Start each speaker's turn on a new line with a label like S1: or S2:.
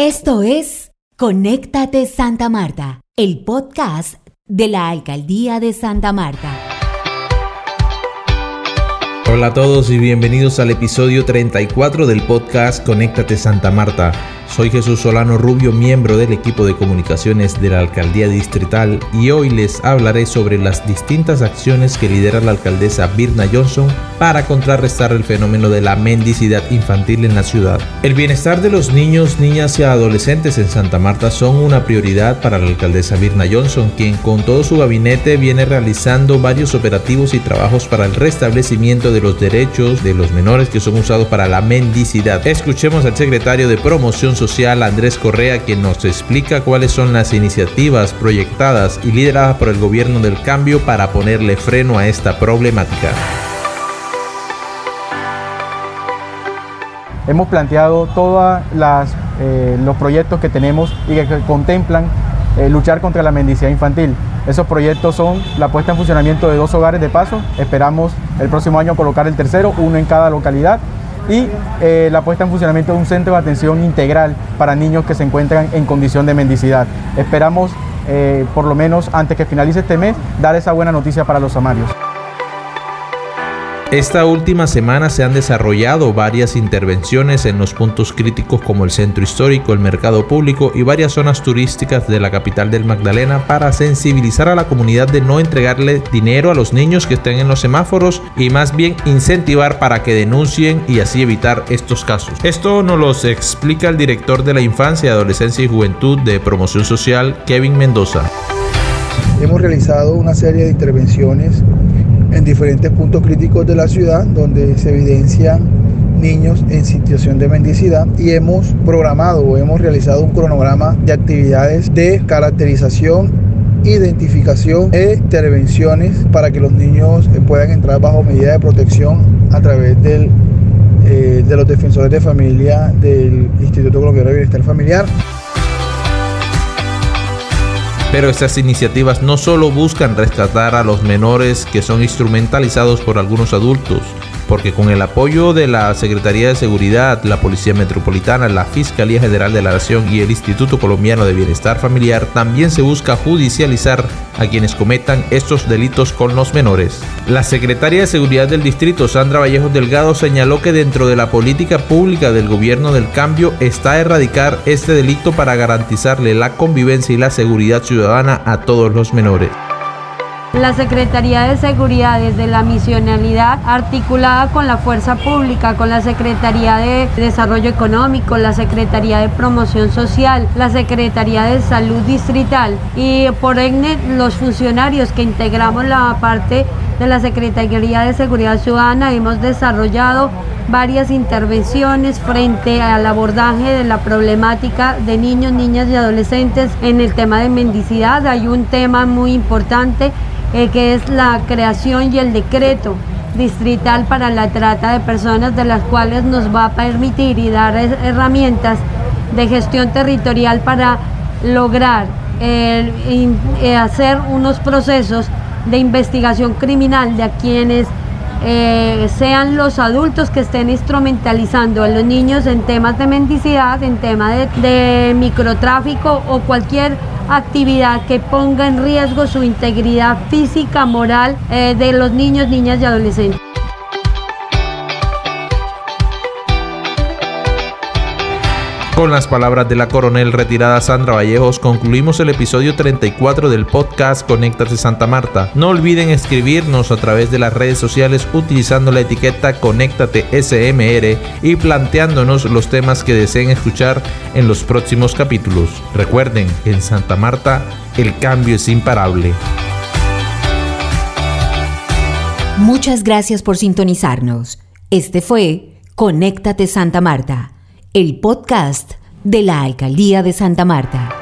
S1: Esto es Conéctate Santa Marta, el podcast de la Alcaldía de Santa Marta.
S2: Hola a todos y bienvenidos al episodio 34 del podcast Conéctate Santa Marta. Soy Jesús Solano Rubio, miembro del equipo de comunicaciones de la Alcaldía Distrital y hoy les hablaré sobre las distintas acciones que lidera la alcaldesa Birna Johnson para contrarrestar el fenómeno de la mendicidad infantil en la ciudad. El bienestar de los niños, niñas y adolescentes en Santa Marta son una prioridad para la alcaldesa Birna Johnson, quien con todo su gabinete viene realizando varios operativos y trabajos para el restablecimiento de los derechos de los menores que son usados para la mendicidad. Escuchemos al secretario de Promoción Social Andrés Correa quien nos explica cuáles son las iniciativas proyectadas y lideradas por el gobierno del cambio para ponerle freno a esta problemática.
S3: Hemos planteado todos eh, los proyectos que tenemos y que, contemplan eh, luchar contra la mendicidad infantil. Esos proyectos son la puesta en funcionamiento de dos hogares de paso. Esperamos el próximo año colocar el tercero, uno en cada localidad y eh, la puesta en funcionamiento de un centro de atención integral para niños que se encuentran en condición de mendicidad. Esperamos, por lo menos antes que finalice este mes, dar esa buena noticia para los amarios.
S2: Esta última semana se han desarrollado varias intervenciones en los puntos críticos como el centro histórico, el mercado público y varias zonas turísticas de la capital del Magdalena para sensibilizar a la comunidad de no entregarle dinero a los niños que estén en los semáforos y más bien incentivar para que denuncien y así evitar estos casos. Esto nos lo explica el director de la Infancia, Adolescencia y Juventud de Promoción Social, Kevin Mendoza.
S4: Hemos realizado una serie de intervenciones en diferentes puntos críticos de la ciudad donde se evidencian niños en situación de mendicidad y hemos programado o hemos realizado un cronograma de actividades de caracterización identificación e intervenciones para que los niños puedan entrar bajo medida de protección a través del, eh, de los defensores de familia del Instituto Colombiano de Bienestar Familiar.
S2: Pero estas iniciativas no solo buscan rescatar a los menores que son instrumentalizados por algunos adultos, porque con el apoyo de la Secretaría de Seguridad, la Policía Metropolitana, la Fiscalía General de la Nación y el Instituto Colombiano de Bienestar Familiar, también se busca judicializar a quienes cometan estos delitos con los menores. La Secretaria de Seguridad del Distrito, Sandra Vallejos Delgado, señaló que dentro de la política pública del gobierno del cambio está erradicar este delito para garantizarle la convivencia y la seguridad ciudadana a todos los menores.
S5: La Secretaría de Seguridad desde la misionalidad articulada con la Fuerza Pública, con la Secretaría de Desarrollo Económico, la Secretaría de Promoción Social, la Secretaría de Salud Distrital y por ende los funcionarios que integramos la parte de la Secretaría de Seguridad Ciudadana hemos desarrollado varias intervenciones frente al abordaje de la problemática de niños, niñas y adolescentes en el tema de mendicidad. Hay un tema muy importante eh, que es la creación y el decreto distrital para la trata de personas, de las cuales nos va a permitir y dar herramientas de gestión territorial para lograr eh, eh, hacer unos procesos de investigación criminal de a quienes sean los adultos que estén instrumentalizando a los niños en temas de mendicidad, en temas de, de microtráfico o cualquier actividad que ponga en riesgo su integridad física, moral eh, de los niños, niñas y adolescentes.
S2: Con las palabras de la coronel retirada Sandra Vallejos, concluimos el episodio 34 del podcast Conéctate Santa Marta. No olviden escribirnos a través de las redes sociales utilizando la etiqueta Conéctate SMR y planteándonos los temas que deseen escuchar en los próximos capítulos. Recuerden que en Santa Marta el cambio es imparable.
S1: Muchas gracias por sintonizarnos. Este fue Conéctate Santa Marta el podcast de la Alcaldía de Santa Marta.